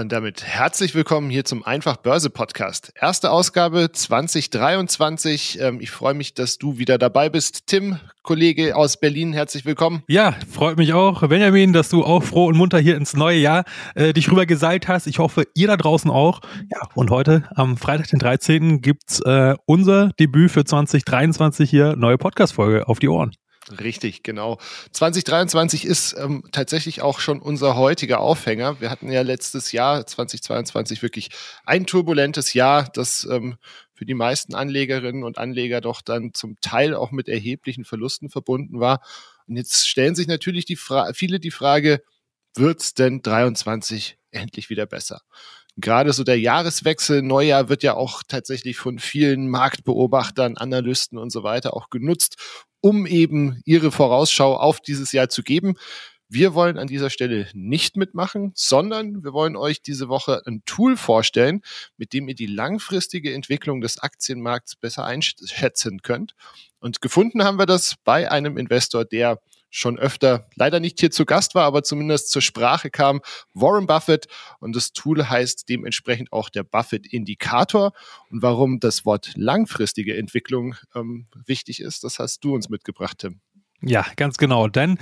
Und damit herzlich willkommen hier zum Einfach Börse Podcast. Erste Ausgabe 2023. Ähm, ich freue mich, dass du wieder dabei bist. Tim, Kollege aus Berlin, herzlich willkommen. Ja, freut mich auch, Benjamin, dass du auch froh und munter hier ins neue Jahr äh, dich rüber geseilt hast. Ich hoffe, ihr da draußen auch. Ja, und heute am Freitag, den 13. gibt's äh, unser Debüt für 2023 hier, neue Podcast-Folge auf die Ohren. Richtig, genau. 2023 ist ähm, tatsächlich auch schon unser heutiger Aufhänger. Wir hatten ja letztes Jahr, 2022, wirklich ein turbulentes Jahr, das ähm, für die meisten Anlegerinnen und Anleger doch dann zum Teil auch mit erheblichen Verlusten verbunden war. Und jetzt stellen sich natürlich die Fra viele die Frage, wird's denn 23 endlich wieder besser? gerade so der Jahreswechsel, Neujahr wird ja auch tatsächlich von vielen Marktbeobachtern, Analysten und so weiter auch genutzt, um eben ihre Vorausschau auf dieses Jahr zu geben. Wir wollen an dieser Stelle nicht mitmachen, sondern wir wollen euch diese Woche ein Tool vorstellen, mit dem ihr die langfristige Entwicklung des Aktienmarkts besser einschätzen könnt. Und gefunden haben wir das bei einem Investor, der schon öfter leider nicht hier zu Gast war, aber zumindest zur Sprache kam, Warren Buffett. Und das Tool heißt dementsprechend auch der Buffett-Indikator. Und warum das Wort langfristige Entwicklung ähm, wichtig ist, das hast du uns mitgebracht, Tim. Ja, ganz genau. Denn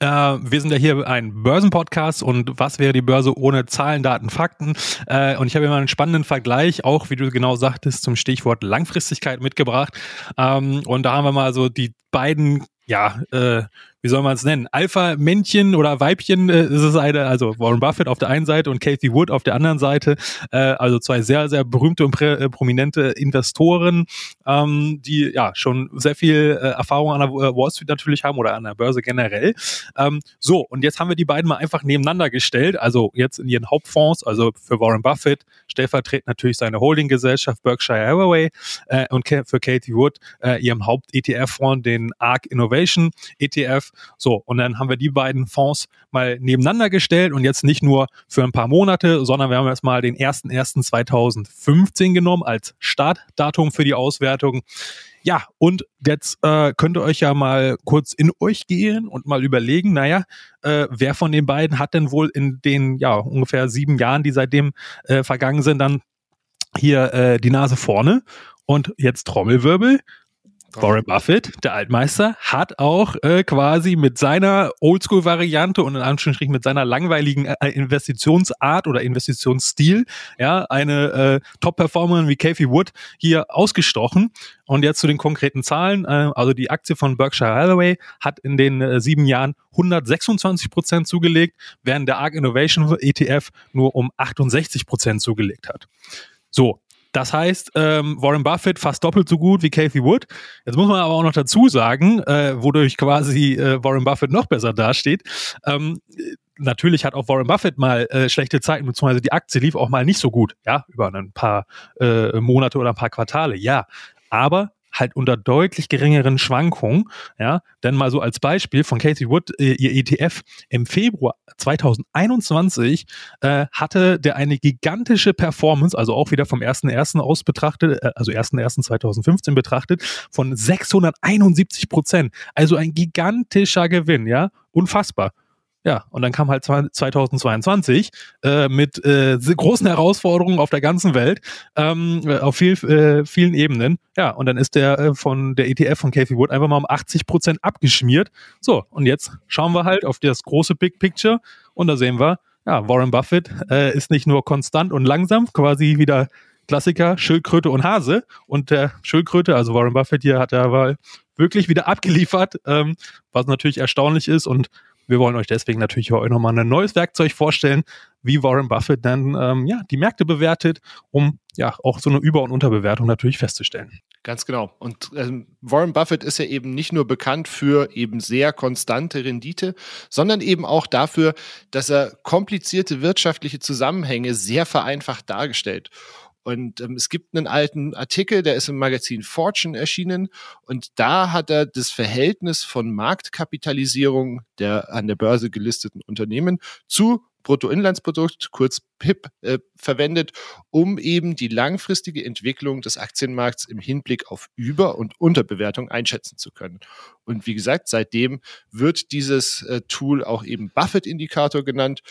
äh, wir sind ja hier ein Börsenpodcast und was wäre die Börse ohne Zahlen, Daten, Fakten? Äh, und ich habe immer einen spannenden Vergleich, auch wie du genau sagtest, zum Stichwort Langfristigkeit mitgebracht. Ähm, und da haben wir mal so die beiden ja, äh, wie soll man es nennen? Alpha-Männchen oder Weibchen äh, ist es eine, also Warren Buffett auf der einen Seite und Kathy Wood auf der anderen Seite. Äh, also zwei sehr, sehr berühmte und prä, äh, prominente Investoren, ähm, die ja schon sehr viel äh, Erfahrung an der äh, Wall Street natürlich haben oder an der Börse generell. Ähm, so, und jetzt haben wir die beiden mal einfach nebeneinander gestellt, also jetzt in ihren Hauptfonds, also für Warren Buffett stellvertretend natürlich seine Holdinggesellschaft Berkshire Hathaway äh, und für Kathy Wood äh, ihrem Haupt-ETF-Fonds, den ARK Innovation ETF so, und dann haben wir die beiden Fonds mal nebeneinander gestellt und jetzt nicht nur für ein paar Monate, sondern wir haben jetzt mal den 01.01.2015 genommen als Startdatum für die Auswertung. Ja, und jetzt äh, könnt ihr euch ja mal kurz in euch gehen und mal überlegen, naja, äh, wer von den beiden hat denn wohl in den ja ungefähr sieben Jahren, die seitdem äh, vergangen sind, dann hier äh, die Nase vorne? Und jetzt Trommelwirbel. Warren Buffett, der Altmeister, hat auch äh, quasi mit seiner Oldschool-Variante und in Anführungsstrichen mit seiner langweiligen äh, Investitionsart oder Investitionsstil, ja, eine äh, Top-Performerin wie Kathy Wood hier ausgestochen. Und jetzt zu den konkreten Zahlen. Äh, also die Aktie von Berkshire Hathaway hat in den äh, sieben Jahren 126 Prozent zugelegt, während der ARK Innovation ETF nur um 68 Prozent zugelegt hat. So, das heißt, ähm, Warren Buffett fast doppelt so gut wie Kathy Wood. Jetzt muss man aber auch noch dazu sagen, äh, wodurch quasi äh, Warren Buffett noch besser dasteht. Ähm, natürlich hat auch Warren Buffett mal äh, schlechte Zeiten, beziehungsweise die Aktie lief auch mal nicht so gut, ja, über ein paar äh, Monate oder ein paar Quartale, ja. Aber halt unter deutlich geringeren Schwankungen. Ja, denn mal so als Beispiel von Casey Wood, äh, ihr ETF im Februar 2021 äh, hatte der eine gigantische Performance, also auch wieder vom 1.1. aus betrachtet, äh, also 1.1.2015 betrachtet, von 671 Prozent. Also ein gigantischer Gewinn, ja, unfassbar. Ja, und dann kam halt 2022 äh, mit äh, großen Herausforderungen auf der ganzen Welt, ähm, auf viel, äh, vielen Ebenen. Ja, und dann ist der äh, von der ETF von Kathy Wood einfach mal um 80 Prozent abgeschmiert. So, und jetzt schauen wir halt auf das große Big Picture und da sehen wir, ja, Warren Buffett äh, ist nicht nur konstant und langsam, quasi wieder Klassiker, Schildkröte und Hase. Und der Schildkröte, also Warren Buffett hier, hat er wirklich wieder abgeliefert, ähm, was natürlich erstaunlich ist und wir wollen euch deswegen natürlich euch nochmal ein neues Werkzeug vorstellen, wie Warren Buffett dann ähm, ja, die Märkte bewertet, um ja auch so eine Über- und Unterbewertung natürlich festzustellen. Ganz genau. Und ähm, Warren Buffett ist ja eben nicht nur bekannt für eben sehr konstante Rendite, sondern eben auch dafür, dass er komplizierte wirtschaftliche Zusammenhänge sehr vereinfacht dargestellt. Und ähm, es gibt einen alten Artikel, der ist im Magazin Fortune erschienen. Und da hat er das Verhältnis von Marktkapitalisierung der an der Börse gelisteten Unternehmen zu Bruttoinlandsprodukt, kurz PIP, äh, verwendet, um eben die langfristige Entwicklung des Aktienmarkts im Hinblick auf Über- und Unterbewertung einschätzen zu können. Und wie gesagt, seitdem wird dieses äh, Tool auch eben Buffett-Indikator genannt.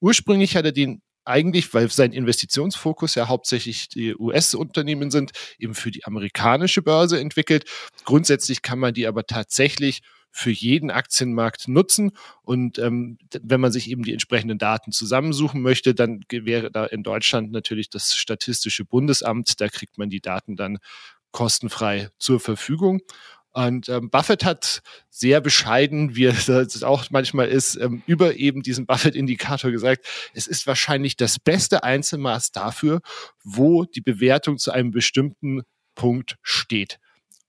Ursprünglich hat er den eigentlich, weil sein Investitionsfokus ja hauptsächlich die US-Unternehmen sind, eben für die amerikanische Börse entwickelt. Grundsätzlich kann man die aber tatsächlich für jeden Aktienmarkt nutzen. Und ähm, wenn man sich eben die entsprechenden Daten zusammensuchen möchte, dann wäre da in Deutschland natürlich das Statistische Bundesamt. Da kriegt man die Daten dann kostenfrei zur Verfügung. Und ähm, Buffett hat sehr bescheiden, wie es auch manchmal ist, ähm, über eben diesen Buffett-Indikator gesagt, es ist wahrscheinlich das beste Einzelmaß dafür, wo die Bewertung zu einem bestimmten Punkt steht.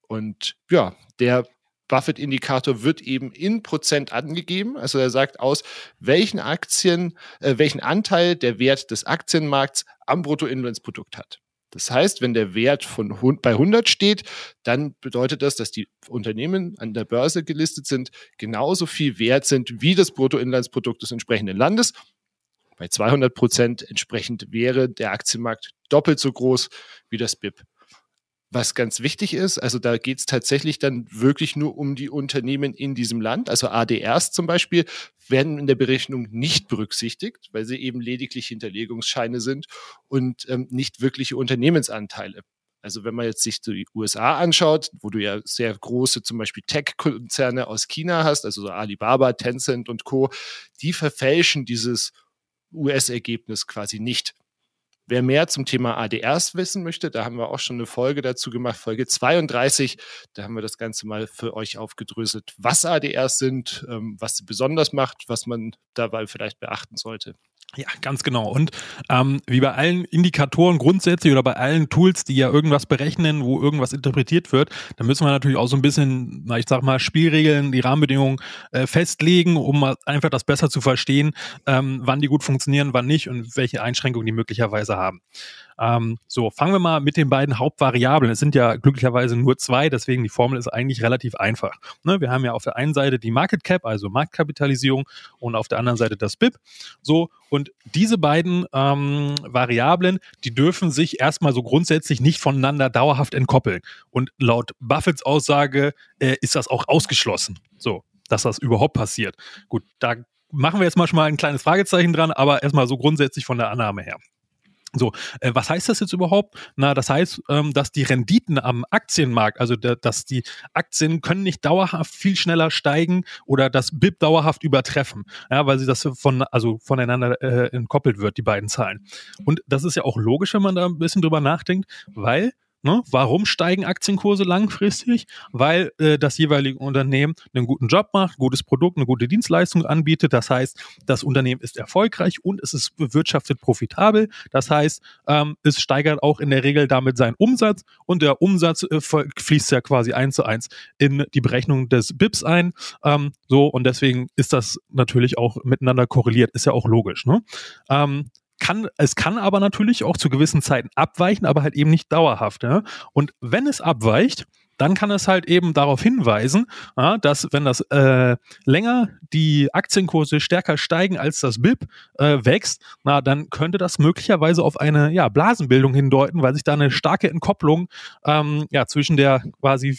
Und ja, der Buffett-Indikator wird eben in Prozent angegeben. Also er sagt aus, welchen Aktien, äh, welchen Anteil der Wert des Aktienmarkts am Bruttoinlandsprodukt hat. Das heißt, wenn der Wert von bei 100 steht, dann bedeutet das, dass die Unternehmen an der Börse gelistet sind, genauso viel wert sind wie das Bruttoinlandsprodukt des entsprechenden Landes. Bei 200 Prozent entsprechend wäre der Aktienmarkt doppelt so groß wie das BIP was ganz wichtig ist. Also da geht es tatsächlich dann wirklich nur um die Unternehmen in diesem Land. Also ADRs zum Beispiel werden in der Berechnung nicht berücksichtigt, weil sie eben lediglich Hinterlegungsscheine sind und ähm, nicht wirkliche Unternehmensanteile. Also wenn man jetzt sich die USA anschaut, wo du ja sehr große zum Beispiel Tech-Konzerne aus China hast, also so Alibaba, Tencent und Co., die verfälschen dieses US-Ergebnis quasi nicht. Wer mehr zum Thema ADRs wissen möchte, da haben wir auch schon eine Folge dazu gemacht, Folge 32. Da haben wir das Ganze mal für euch aufgedröselt, was ADRs sind, ähm, was sie besonders macht, was man dabei vielleicht beachten sollte. Ja, ganz genau. Und ähm, wie bei allen Indikatoren grundsätzlich oder bei allen Tools, die ja irgendwas berechnen, wo irgendwas interpretiert wird, da müssen wir natürlich auch so ein bisschen, na, ich sag mal, Spielregeln, die Rahmenbedingungen äh, festlegen, um einfach das besser zu verstehen, ähm, wann die gut funktionieren, wann nicht und welche Einschränkungen die möglicherweise haben. Ähm, so, fangen wir mal mit den beiden Hauptvariablen. Es sind ja glücklicherweise nur zwei, deswegen die Formel ist eigentlich relativ einfach. Ne, wir haben ja auf der einen Seite die Market Cap, also Marktkapitalisierung, und auf der anderen Seite das BIP. So, und diese beiden ähm, Variablen, die dürfen sich erstmal so grundsätzlich nicht voneinander dauerhaft entkoppeln. Und laut Buffets Aussage äh, ist das auch ausgeschlossen. So, dass das überhaupt passiert. Gut, da machen wir jetzt mal schon mal ein kleines Fragezeichen dran, aber erstmal so grundsätzlich von der Annahme her. So, äh, was heißt das jetzt überhaupt? Na, das heißt, ähm, dass die Renditen am Aktienmarkt, also der, dass die Aktien können nicht dauerhaft viel schneller steigen oder das BIP dauerhaft übertreffen, ja, weil sie das von, also voneinander äh, entkoppelt wird, die beiden Zahlen. Und das ist ja auch logisch, wenn man da ein bisschen drüber nachdenkt, weil Ne? Warum steigen Aktienkurse langfristig? Weil äh, das jeweilige Unternehmen einen guten Job macht, gutes Produkt, eine gute Dienstleistung anbietet. Das heißt, das Unternehmen ist erfolgreich und es ist bewirtschaftet profitabel. Das heißt, ähm, es steigert auch in der Regel damit seinen Umsatz und der Umsatz äh, fließt ja quasi eins zu eins in die Berechnung des BIPs ein. Ähm, so und deswegen ist das natürlich auch miteinander korreliert. Ist ja auch logisch. Ne? Ähm, kann, es kann aber natürlich auch zu gewissen Zeiten abweichen, aber halt eben nicht dauerhaft. Ja? Und wenn es abweicht, dann kann es halt eben darauf hinweisen, ja, dass wenn das äh, länger die Aktienkurse stärker steigen als das BIP äh, wächst, na dann könnte das möglicherweise auf eine ja, Blasenbildung hindeuten, weil sich da eine starke Entkopplung ähm, ja, zwischen der quasi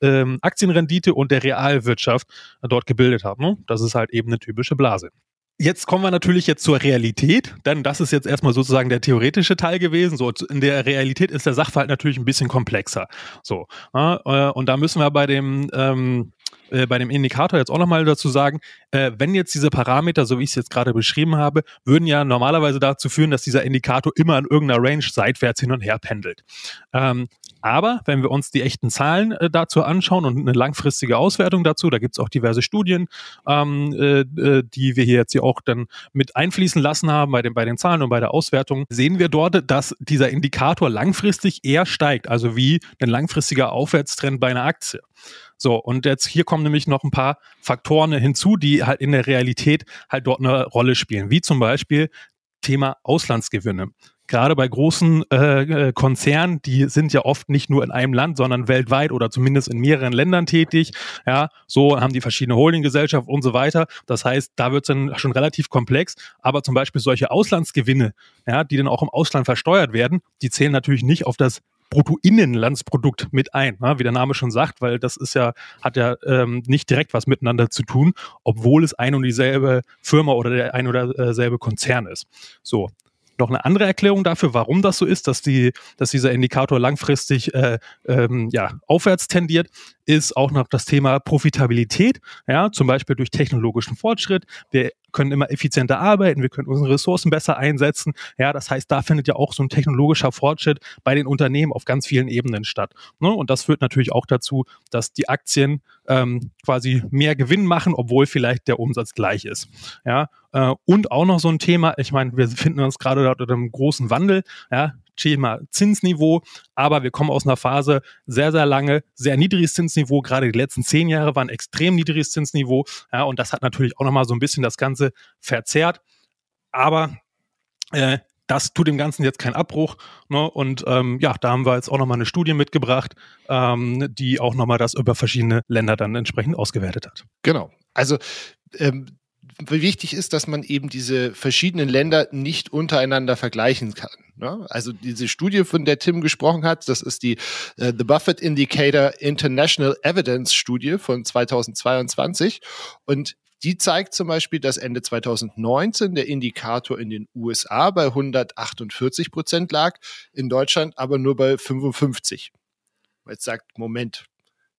ähm, Aktienrendite und der Realwirtschaft äh, dort gebildet hat. Ne? Das ist halt eben eine typische Blase. Jetzt kommen wir natürlich jetzt zur Realität, denn das ist jetzt erstmal sozusagen der theoretische Teil gewesen. So, in der Realität ist der Sachverhalt natürlich ein bisschen komplexer. So, äh, und da müssen wir bei dem ähm, äh, bei dem Indikator jetzt auch nochmal dazu sagen, äh, wenn jetzt diese Parameter, so wie ich es jetzt gerade beschrieben habe, würden ja normalerweise dazu führen, dass dieser Indikator immer in irgendeiner Range seitwärts hin und her pendelt. Ähm, aber wenn wir uns die echten Zahlen äh, dazu anschauen und eine langfristige Auswertung dazu, da gibt es auch diverse Studien, ähm, äh, äh, die wir hier jetzt hier auch dann mit einfließen lassen haben bei den, bei den Zahlen und bei der Auswertung, sehen wir dort, dass dieser Indikator langfristig eher steigt, also wie ein langfristiger Aufwärtstrend bei einer Aktie. So, und jetzt hier kommen nämlich noch ein paar Faktoren hinzu, die halt in der Realität halt dort eine Rolle spielen, wie zum Beispiel Thema Auslandsgewinne gerade bei großen äh, äh, Konzernen, die sind ja oft nicht nur in einem Land, sondern weltweit oder zumindest in mehreren Ländern tätig. Ja, so haben die verschiedene Holdinggesellschaften und so weiter. Das heißt, da wird es dann schon relativ komplex. Aber zum Beispiel solche Auslandsgewinne, ja, die dann auch im Ausland versteuert werden, die zählen natürlich nicht auf das Bruttoinlandsprodukt mit ein, ne? wie der Name schon sagt, weil das ist ja, hat ja ähm, nicht direkt was miteinander zu tun, obwohl es ein und dieselbe Firma oder der ein oder äh, selbe Konzern ist. So. Noch eine andere Erklärung dafür, warum das so ist, dass, die, dass dieser Indikator langfristig äh, ähm, ja, aufwärts tendiert, ist auch noch das Thema Profitabilität, ja, zum Beispiel durch technologischen Fortschritt. Wir können immer effizienter arbeiten, wir können unsere Ressourcen besser einsetzen. Ja, das heißt, da findet ja auch so ein technologischer Fortschritt bei den Unternehmen auf ganz vielen Ebenen statt. Ne? Und das führt natürlich auch dazu, dass die Aktien ähm, quasi mehr Gewinn machen, obwohl vielleicht der Umsatz gleich ist. Ja, äh, und auch noch so ein Thema, ich meine, wir finden uns gerade dort in einem großen Wandel. Ja, Thema Zinsniveau, aber wir kommen aus einer Phase sehr, sehr lange, sehr niedriges Zinsniveau. Gerade die letzten zehn Jahre waren extrem niedriges Zinsniveau. Ja, und das hat natürlich auch nochmal so ein bisschen das Ganze verzerrt. Aber äh, das tut dem Ganzen jetzt keinen Abbruch. Ne? Und ähm, ja, da haben wir jetzt auch nochmal eine Studie mitgebracht, ähm, die auch nochmal das über verschiedene Länder dann entsprechend ausgewertet hat. Genau. Also ähm, wichtig ist, dass man eben diese verschiedenen Länder nicht untereinander vergleichen kann. Ne? Also diese Studie, von der Tim gesprochen hat, das ist die uh, The Buffett Indicator International Evidence Studie von 2022 und die zeigt zum Beispiel, dass Ende 2019 der Indikator in den USA bei 148 Prozent lag, in Deutschland aber nur bei 55. Jetzt sagt, Moment,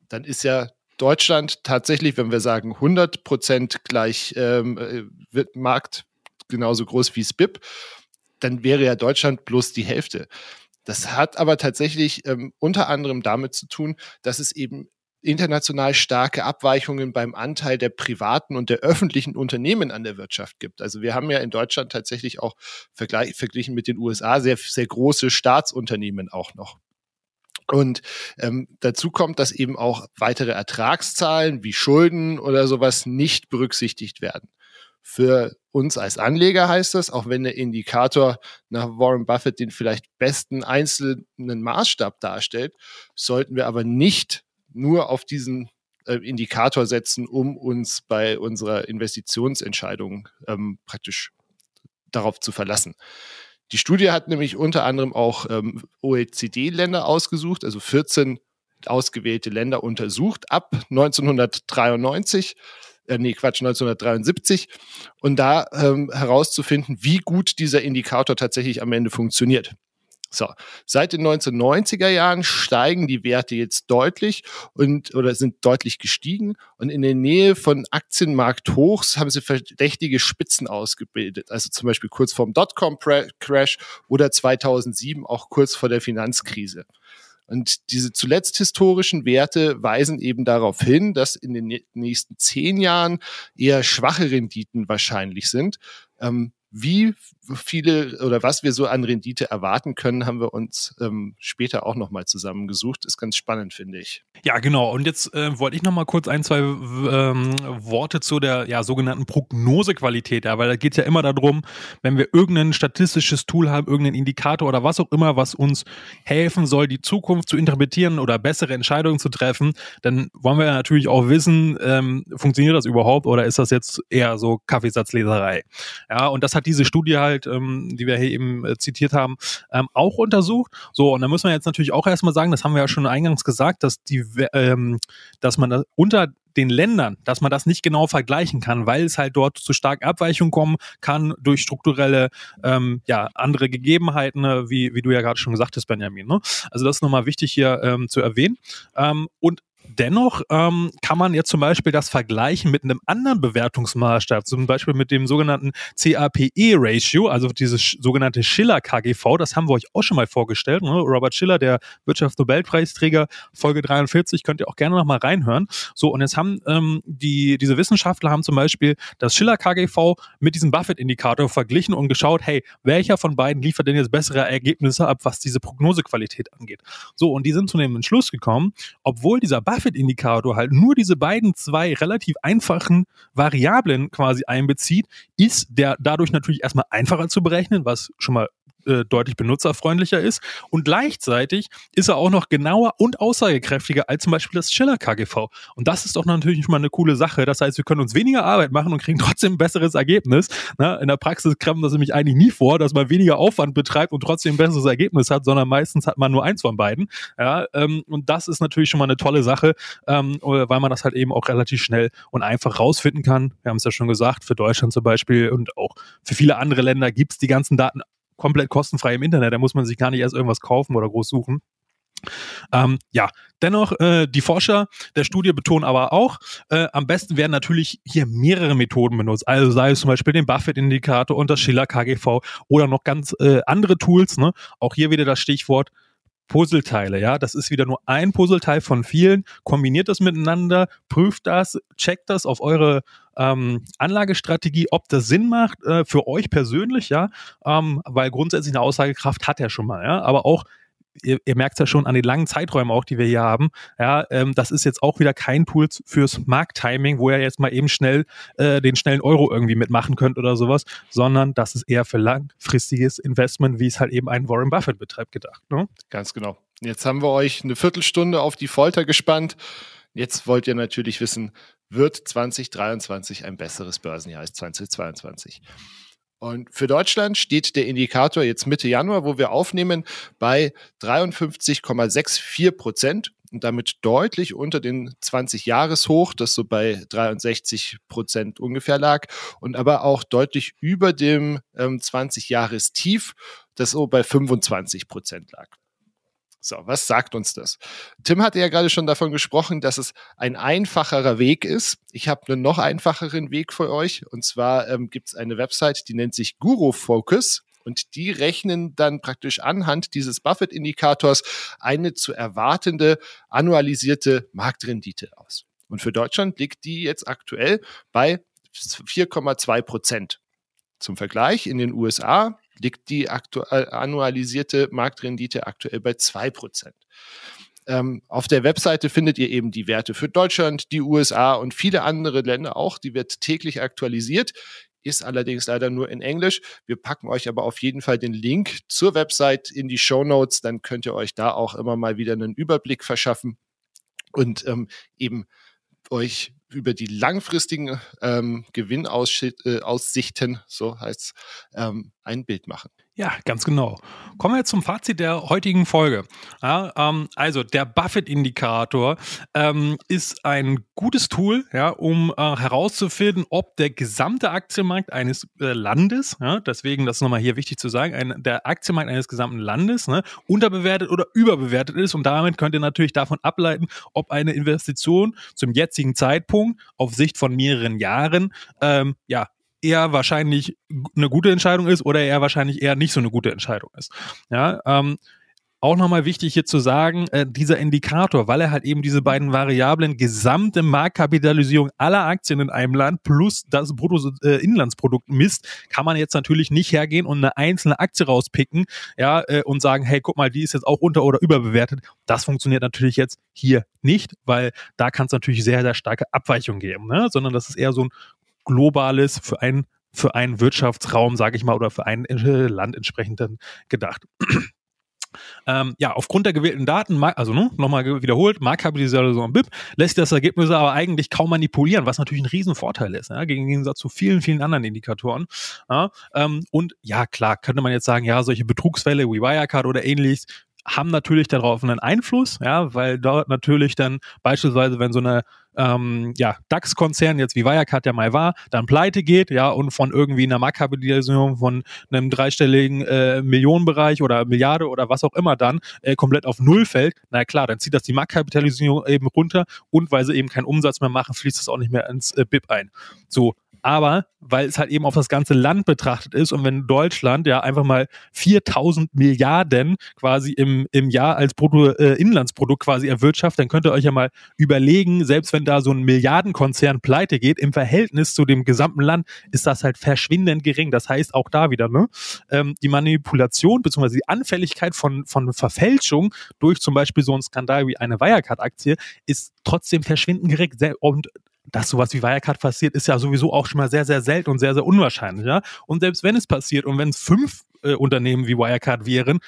dann ist ja Deutschland tatsächlich, wenn wir sagen 100 Prozent gleich ähm, äh, wird Markt genauso groß wie SBIP, dann wäre ja Deutschland bloß die Hälfte. Das hat aber tatsächlich ähm, unter anderem damit zu tun, dass es eben international starke Abweichungen beim Anteil der privaten und der öffentlichen Unternehmen an der Wirtschaft gibt. Also wir haben ja in Deutschland tatsächlich auch verglichen mit den USA sehr, sehr große Staatsunternehmen auch noch. Und ähm, dazu kommt, dass eben auch weitere Ertragszahlen wie Schulden oder sowas nicht berücksichtigt werden. Für uns als Anleger heißt das, auch wenn der Indikator nach Warren Buffett den vielleicht besten einzelnen Maßstab darstellt, sollten wir aber nicht nur auf diesen äh, Indikator setzen, um uns bei unserer Investitionsentscheidung ähm, praktisch darauf zu verlassen. Die Studie hat nämlich unter anderem auch ähm, OECD-Länder ausgesucht, also 14 ausgewählte Länder untersucht ab 1993 äh, nee, Quatsch, 1973, und da ähm, herauszufinden, wie gut dieser Indikator tatsächlich am Ende funktioniert. So, seit den 1990er Jahren steigen die Werte jetzt deutlich und oder sind deutlich gestiegen und in der Nähe von Aktienmarkthochs haben sie verdächtige Spitzen ausgebildet. Also zum Beispiel kurz vorm Dotcom-Crash oder 2007 auch kurz vor der Finanzkrise. Und diese zuletzt historischen Werte weisen eben darauf hin, dass in den nächsten zehn Jahren eher schwache Renditen wahrscheinlich sind. Ähm, wie viele oder was wir so an Rendite erwarten können, haben wir uns ähm, später auch nochmal zusammengesucht. Ist ganz spannend, finde ich. Ja, genau. Und jetzt äh, wollte ich nochmal kurz ein, zwei ähm, Worte zu der ja, sogenannten Prognosequalität, ja, weil da geht ja immer darum, wenn wir irgendein statistisches Tool haben, irgendeinen Indikator oder was auch immer, was uns helfen soll, die Zukunft zu interpretieren oder bessere Entscheidungen zu treffen, dann wollen wir natürlich auch wissen, ähm, funktioniert das überhaupt oder ist das jetzt eher so Kaffeesatzleserei? Ja, und das hat diese Studie halt, ähm, die wir hier eben äh, zitiert haben, ähm, auch untersucht. So, und da muss man jetzt natürlich auch erstmal sagen, das haben wir ja schon eingangs gesagt, dass die, ähm, dass man das unter den Ländern, dass man das nicht genau vergleichen kann, weil es halt dort zu starken Abweichungen kommen kann durch strukturelle, ähm, ja, andere Gegebenheiten, ne, wie, wie du ja gerade schon gesagt hast, Benjamin. Ne? Also das ist nochmal wichtig hier ähm, zu erwähnen. Ähm, und Dennoch ähm, kann man jetzt zum Beispiel das vergleichen mit einem anderen Bewertungsmaßstab, zum Beispiel mit dem sogenannten CAPE-Ratio, also dieses sogenannte Schiller-KGV. Das haben wir euch auch schon mal vorgestellt. Ne? Robert Schiller, der Wirtschaftsnobelpreisträger, Folge 43, könnt ihr auch gerne noch mal reinhören. So, und jetzt haben ähm, die, diese Wissenschaftler haben zum Beispiel das Schiller-KGV mit diesem Buffett-Indikator verglichen und geschaut, hey, welcher von beiden liefert denn jetzt bessere Ergebnisse ab, was diese Prognosequalität angeht. So, und die sind zu dem Entschluss gekommen, obwohl dieser Buffett Buffett-Indikator halt nur diese beiden zwei relativ einfachen Variablen quasi einbezieht, ist der dadurch natürlich erstmal einfacher zu berechnen, was schon mal äh, deutlich benutzerfreundlicher ist. Und gleichzeitig ist er auch noch genauer und aussagekräftiger als zum Beispiel das Schiller KGV. Und das ist doch natürlich mal eine coole Sache. Das heißt, wir können uns weniger Arbeit machen und kriegen trotzdem ein besseres Ergebnis. Na, in der Praxis kommt das nämlich eigentlich nie vor, dass man weniger Aufwand betreibt und trotzdem ein besseres Ergebnis hat, sondern meistens hat man nur eins von beiden. Ja, ähm, und das ist natürlich schon mal eine tolle Sache, ähm, weil man das halt eben auch relativ schnell und einfach rausfinden kann. Wir haben es ja schon gesagt, für Deutschland zum Beispiel und auch für viele andere Länder gibt es die ganzen Daten komplett kostenfrei im Internet. Da muss man sich gar nicht erst irgendwas kaufen oder groß suchen. Ähm, ja, dennoch, äh, die Forscher der Studie betonen aber auch, äh, am besten werden natürlich hier mehrere Methoden benutzt. Also sei es zum Beispiel den Buffett-Indikator und das Schiller KGV oder noch ganz äh, andere Tools. Ne? Auch hier wieder das Stichwort Puzzleteile, ja, das ist wieder nur ein Puzzleteil von vielen. Kombiniert das miteinander, prüft das, checkt das auf eure ähm, Anlagestrategie, ob das Sinn macht äh, für euch persönlich, ja, ähm, weil grundsätzlich eine Aussagekraft hat er schon mal, ja, aber auch Ihr, ihr merkt ja schon an den langen Zeiträumen auch, die wir hier haben. Ja, ähm, das ist jetzt auch wieder kein Tool fürs Markttiming, wo ihr jetzt mal eben schnell äh, den schnellen Euro irgendwie mitmachen könnt oder sowas, sondern das ist eher für langfristiges Investment, wie es halt eben ein Warren Buffett betreibt, gedacht. Ne? Ganz genau. Jetzt haben wir euch eine Viertelstunde auf die Folter gespannt. Jetzt wollt ihr natürlich wissen, wird 2023 ein besseres Börsenjahr als 2022? Und für Deutschland steht der Indikator jetzt Mitte Januar, wo wir aufnehmen, bei 53,64 Prozent und damit deutlich unter den 20-Jahres-Hoch, das so bei 63 Prozent ungefähr lag und aber auch deutlich über dem ähm, 20-Jahres-Tief, das so bei 25 Prozent lag. So, was sagt uns das? Tim hatte ja gerade schon davon gesprochen, dass es ein einfacherer Weg ist. Ich habe einen noch einfacheren Weg für euch. Und zwar ähm, gibt es eine Website, die nennt sich Guru Focus. Und die rechnen dann praktisch anhand dieses Buffett-Indikators eine zu erwartende annualisierte Marktrendite aus. Und für Deutschland liegt die jetzt aktuell bei 4,2 Prozent. Zum Vergleich, in den USA liegt die aktuell annualisierte Marktrendite aktuell bei 2%. Ähm, auf der Webseite findet ihr eben die Werte für Deutschland, die USA und viele andere Länder auch. Die wird täglich aktualisiert, ist allerdings leider nur in Englisch. Wir packen euch aber auf jeden Fall den Link zur Website in die Show Notes. Dann könnt ihr euch da auch immer mal wieder einen Überblick verschaffen und ähm, eben euch über die langfristigen ähm, Gewinnaussichten, äh, so heißt es, ähm, ein Bild machen. Ja, ganz genau. Kommen wir zum Fazit der heutigen Folge. Ja, ähm, also der Buffett-Indikator ähm, ist ein gutes Tool, ja, um äh, herauszufinden, ob der gesamte Aktienmarkt eines äh, Landes, ja, deswegen das nochmal hier wichtig zu sagen, ein, der Aktienmarkt eines gesamten Landes ne, unterbewertet oder überbewertet ist. Und damit könnt ihr natürlich davon ableiten, ob eine Investition zum jetzigen Zeitpunkt auf Sicht von mehreren Jahren ähm, ja, eher wahrscheinlich eine gute Entscheidung ist oder eher wahrscheinlich eher nicht so eine gute Entscheidung ist. Ja, ähm, auch nochmal wichtig hier zu sagen, äh, dieser Indikator, weil er halt eben diese beiden Variablen gesamte Marktkapitalisierung aller Aktien in einem Land plus das Bruttoinlandsprodukt äh, misst, kann man jetzt natürlich nicht hergehen und eine einzelne Aktie rauspicken, ja, äh, und sagen, hey, guck mal, die ist jetzt auch unter- oder überbewertet. Das funktioniert natürlich jetzt hier nicht, weil da kann es natürlich sehr, sehr starke Abweichungen geben, ne? sondern das ist eher so ein globales für ein für einen Wirtschaftsraum, sage ich mal, oder für ein äh, Land entsprechend dann gedacht. Ähm, ja, aufgrund der gewählten Daten, also ne, nochmal wiederholt, Marktkapitalisierung BIP, lässt das Ergebnis aber eigentlich kaum manipulieren, was natürlich ein Riesenvorteil ist, ja, gegen Gegensatz zu vielen, vielen anderen Indikatoren. Ja, ähm, und ja, klar, könnte man jetzt sagen, ja, solche Betrugsfälle wie Wirecard oder ähnliches haben natürlich darauf einen Einfluss, ja, weil dort natürlich dann beispielsweise, wenn so eine ähm, ja, DAX-Konzern, jetzt wie Wirecard ja mal war, dann pleite geht, ja, und von irgendwie einer Marktkapitalisierung von einem dreistelligen äh, Millionenbereich oder Milliarde oder was auch immer dann äh, komplett auf Null fällt, na klar, dann zieht das die Marktkapitalisierung eben runter und weil sie eben keinen Umsatz mehr machen, fließt es auch nicht mehr ins äh, BIP ein. So, aber weil es halt eben auf das ganze Land betrachtet ist und wenn Deutschland ja einfach mal 4000 Milliarden quasi im, im Jahr als Bruttoinlandsprodukt äh, quasi erwirtschaftet, dann könnt ihr euch ja mal überlegen, selbst wenn da so ein Milliardenkonzern pleite geht, im Verhältnis zu dem gesamten Land ist das halt verschwindend gering. Das heißt auch da wieder, ne, ähm, die Manipulation bzw. die Anfälligkeit von, von Verfälschung durch zum Beispiel so einen Skandal wie eine Wirecard-Aktie ist trotzdem verschwindend gering. Und dass sowas wie Wirecard passiert, ist ja sowieso auch schon mal sehr, sehr selten und sehr, sehr unwahrscheinlich. Ja? Und selbst wenn es passiert und wenn es fünf Unternehmen wie Wirecard wären,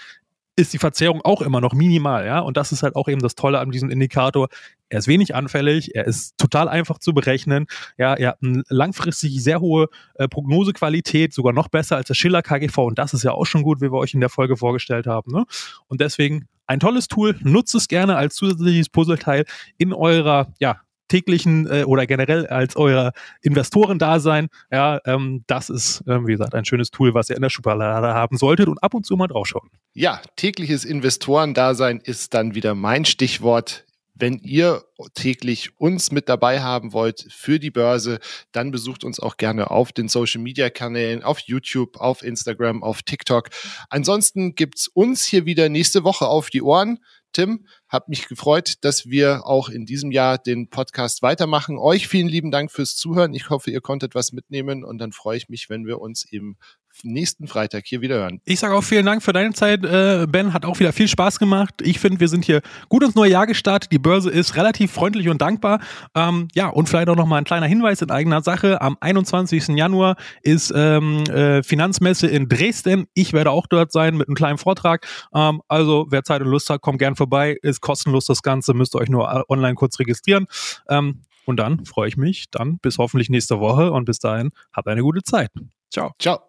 ist die Verzerrung auch immer noch minimal, ja. Und das ist halt auch eben das Tolle an diesem Indikator. Er ist wenig anfällig, er ist total einfach zu berechnen. Ja, er hat eine langfristig sehr hohe äh, Prognosequalität, sogar noch besser als der Schiller KGV. Und das ist ja auch schon gut, wie wir euch in der Folge vorgestellt haben. Ne? Und deswegen ein tolles Tool, nutzt es gerne als zusätzliches Puzzleteil in eurer ja, täglichen äh, oder generell als euer Investorendasein. Ja, ähm, das ist, ähm, wie gesagt, ein schönes Tool, was ihr in der Schublade haben solltet und ab und zu mal draufschauen. Ja, tägliches Investorendasein ist dann wieder mein Stichwort. Wenn ihr täglich uns mit dabei haben wollt für die Börse, dann besucht uns auch gerne auf den Social Media Kanälen, auf YouTube, auf Instagram, auf TikTok. Ansonsten gibt's uns hier wieder nächste Woche auf die Ohren. Tim, hat mich gefreut, dass wir auch in diesem Jahr den Podcast weitermachen. Euch vielen lieben Dank fürs Zuhören. Ich hoffe, ihr konntet was mitnehmen und dann freue ich mich, wenn wir uns eben nächsten Freitag hier wieder hören. Ich sage auch vielen Dank für deine Zeit, äh, Ben. Hat auch wieder viel Spaß gemacht. Ich finde, wir sind hier gut ins neue Jahr gestartet. Die Börse ist relativ freundlich und dankbar. Ähm, ja, und vielleicht auch noch mal ein kleiner Hinweis in eigener Sache. Am 21. Januar ist ähm, äh, Finanzmesse in Dresden. Ich werde auch dort sein mit einem kleinen Vortrag. Ähm, also, wer Zeit und Lust hat, kommt gern vorbei. Ist kostenlos das Ganze. Müsst ihr euch nur online kurz registrieren. Ähm, und dann freue ich mich dann bis hoffentlich nächste Woche und bis dahin habt eine gute Zeit. Ciao. Ciao.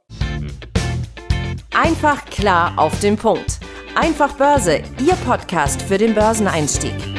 Einfach klar auf den Punkt. Einfach Börse, Ihr Podcast für den Börseneinstieg.